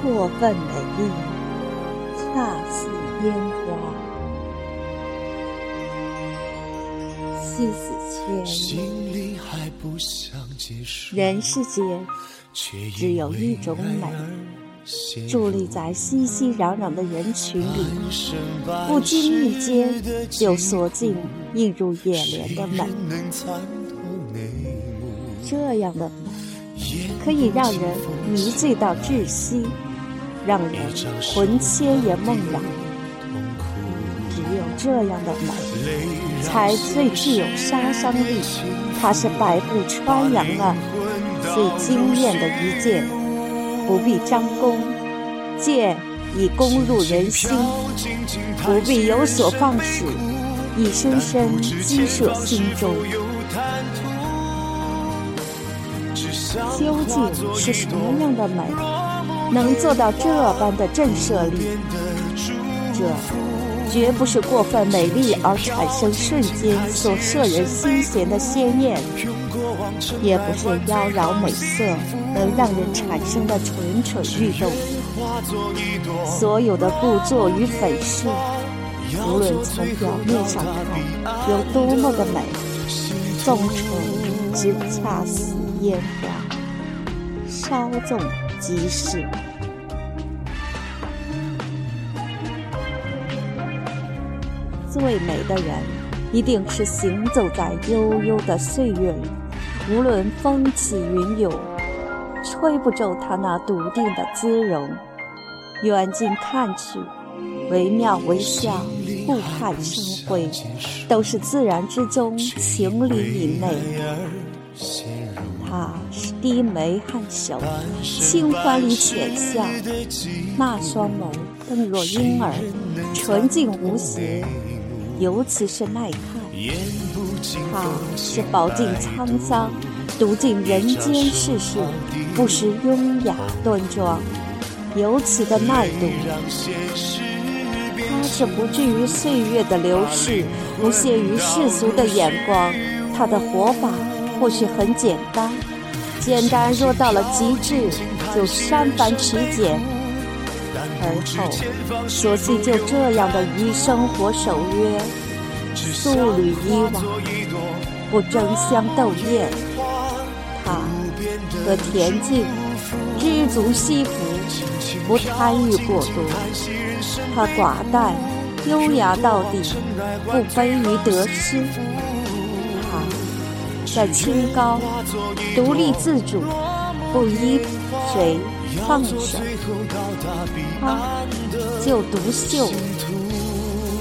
过分美丽，恰似烟花。人世间只有一种美，伫立在熙熙攘攘的人群里，不经意间就锁进映入眼帘的美。这样的美，可以让人迷醉到窒息。让人魂牵也梦绕，这样的美，才最具有杀伤力。它是百步穿杨啊，最惊艳的一剑，不必张弓，箭已攻入人心；不必有所放矢，已深深击射心中。究竟是什么样的美？能做到这般的震慑力，这绝不是过分美丽而产生瞬间所摄人心弦的鲜艳，也不是妖娆美色能让人产生的蠢蠢欲动。所有的故作与粉饰，无论从表面上看有多么的美，纵成只恰似烟花，稍纵。即逝最美的人，一定是行走在悠悠的岁月里，无论风起云涌，吹不皱他那笃定的姿容。远近看去，惟妙惟肖，顾盼生辉，都是自然之中，情理以内。他是低眉颔首，清欢里浅笑，那双眸更若婴儿，纯净无邪，尤其是耐看。他是饱经沧桑，读尽人间世事，不失优雅端庄，尤其的耐读。他是不惧于岁月的流逝，不屑于世俗的眼光。他的活法。或许很简单，简单若到了极致，就删繁取简，而后索性就这样的与生活守约，素履以往，不争相斗艳。他和恬静，知足惜福，不贪欲过多。他寡淡，优雅到底，不卑于得失。他在清高，独立自主，不依谁放手，他就独秀。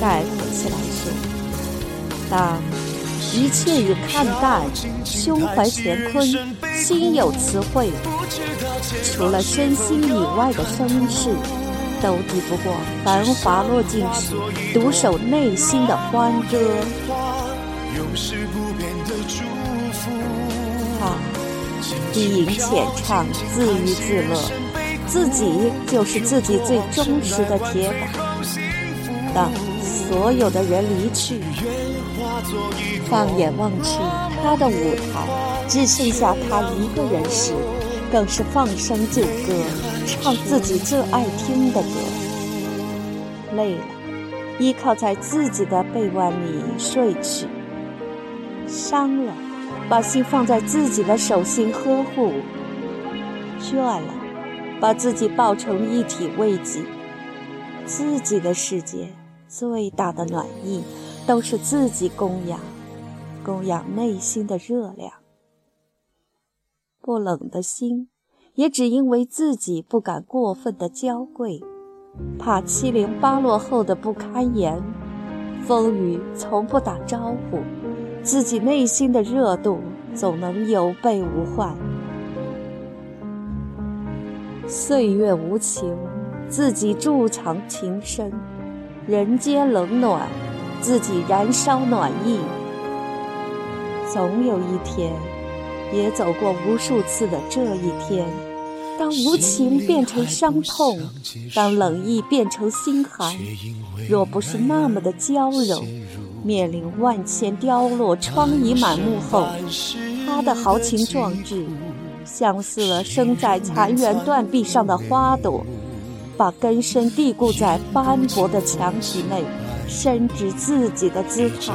概括起来说，当一切已看淡，胸怀乾坤，心有词汇，除了身心以外的声势，都抵不过繁华落尽时独守内心的欢歌。他低吟浅唱，自娱自乐，自己就是自己最忠实的铁杆。当所有的人离去，放眼望去，他的舞台只剩下他一个人时，更是放声就歌，唱自己最爱听的歌。累了，依靠在自己的臂弯里睡去。伤了，把心放在自己的手心呵护；倦了，把自己抱成一体慰藉。自己的世界最大的暖意，都是自己供养，供养内心的热量。不冷的心，也只因为自己不敢过分的娇贵，怕七零八落后的不堪言，风雨从不打招呼。自己内心的热度总能有备无患。岁月无情，自己筑藏情深；人间冷暖，自己燃烧暖意。总有一天，也走过无数次的这一天。当无情变成伤痛，当冷意变成心寒，若不是那么的娇柔，面临万千凋落、疮痍满目后，他的豪情壮志，相似了生在残垣断壁上的花朵，把根深蒂固在斑驳的墙体内。深知自己的姿态，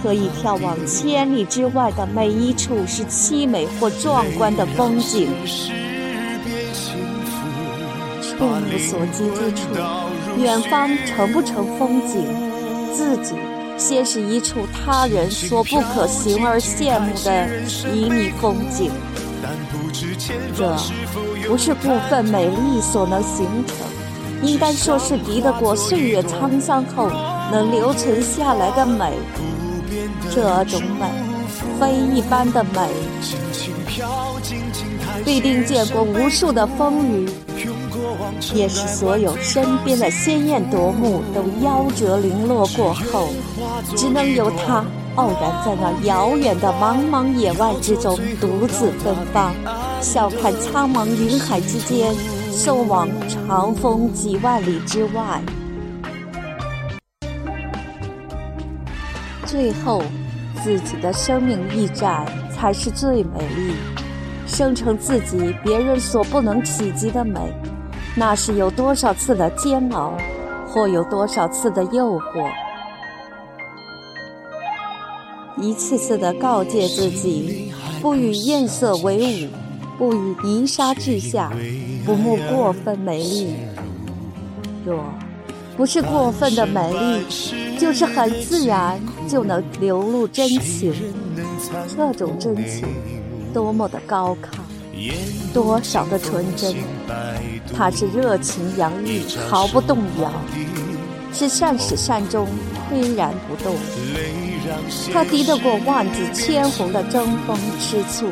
可以眺望千里之外的每一处是凄美或壮观的风景。触目所及之处，远方成不成风景，自己先是一处他人所不可行而羡慕的旖旎风景。这不是部分美丽所能形成，应该说是敌得过岁月沧桑后。能留存下来的美，这种美，非一般的美，必定见过无数的风雨，也是所有身边的鲜艳夺目都夭折零落过后，只能由他傲然在那遥远的茫茫野外之中独自芬芳，笑看苍茫云海之间，送往长风几万里之外。最后，自己的生命驿站才是最美丽，生成自己别人所不能企及的美，那是有多少次的煎熬，或有多少次的诱惑，一次次的告诫自己，不与艳色为伍，不与泥沙俱下，不慕过分美丽。若不是过分的美丽，就是很自然就能流露真情。这种真情，多么的高亢，多少的纯真。它是热情洋溢，毫不动摇；是善始善终，岿然不动。它敌得过万紫千红的争风吃醋，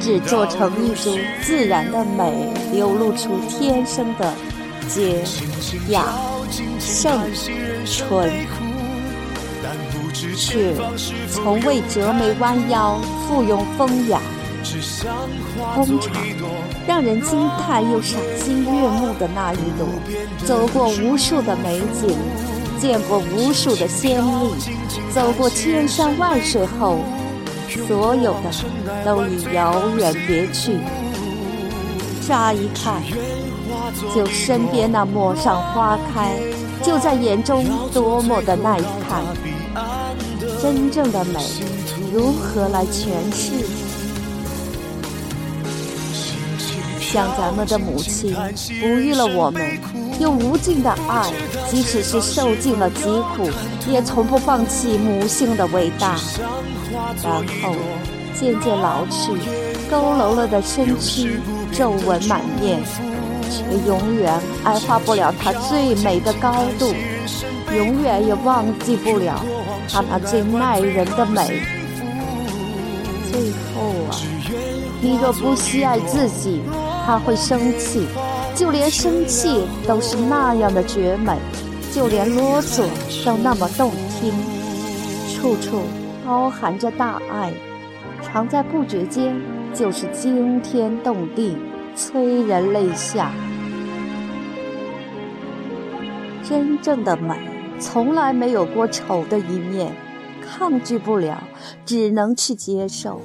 只做成一株自然的美，流露出天生的。洁、雅、圣、纯，却从未折眉弯腰，附庸风雅。通常让人惊叹又赏心悦目的那一朵，走过无数的美景，见过无数的仙丽，走过千山万水后，所有的都已遥远别去。乍一看。就身边那陌上花开，就在眼中，多么的耐看。真正的美，如何来诠释？像咱们的母亲，哺育了我们，用无尽的爱，即使是受尽了疾苦，也从不放弃母性的伟大。然后渐渐老去，佝偻了的身躯，皱纹满面。却永远矮化不了她最美的高度，永远也忘记不了她那最耐人的美。最后啊，你若不惜爱自己，他会生气；就连生气都是那样的绝美，就连啰嗦都那么动听，处处包含着大爱，常在不觉间就是惊天动地。催人泪下。真正的美，从来没有过丑的一面，抗拒不了，只能去接受。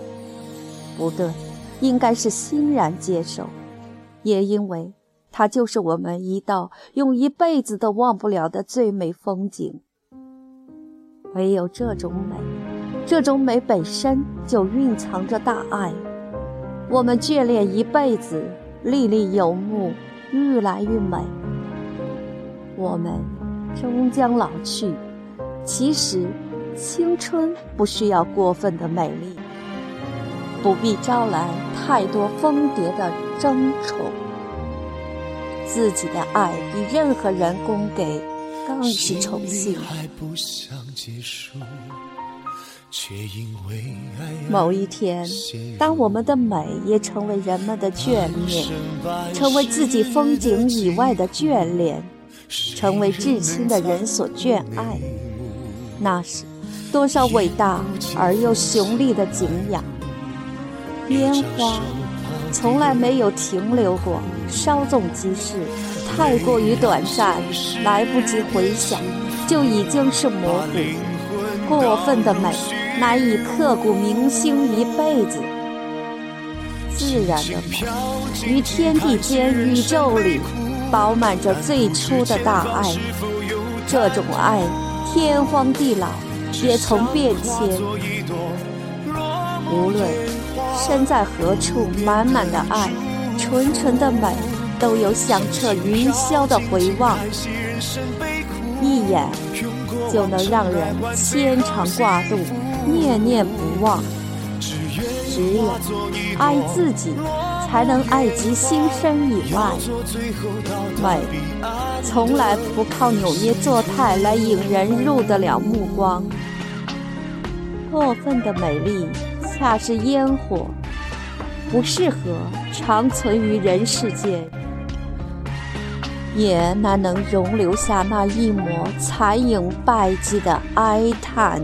不对，应该是欣然接受。也因为它就是我们一道用一辈子都忘不了的最美风景。唯有这种美，这种美本身就蕴藏着大爱。我们眷恋一辈子。历历有目，愈来愈美。我们终将老去，其实青春不需要过分的美丽，不必招来太多蜂蝶的争宠。自己的爱比任何人供给更是宠幸。某一天，当我们的美也成为人们的眷恋，成为自己风景以外的眷恋，成为至亲的人所眷爱，那时，多少伟大而又雄丽的景仰，烟花从来没有停留过，稍纵即逝，太过于短暂，来不及回想，就已经是模糊。过分的美，难以刻骨铭心一辈子。自然的美，于天地间、宇宙里，饱满着最初的大爱。这种爱，天荒地老也从变迁。无论身在何处，满满的爱，纯纯的美，都有响彻云霄的回望。一眼就能让人牵肠挂肚，念念不忘。只有爱自己，才能爱及心生以外。美从来不靠扭捏作态来引人入得了目光。过分的美丽，恰是烟火，不适合长存于人世间，也难能容留下那一抹残影败迹的哀叹。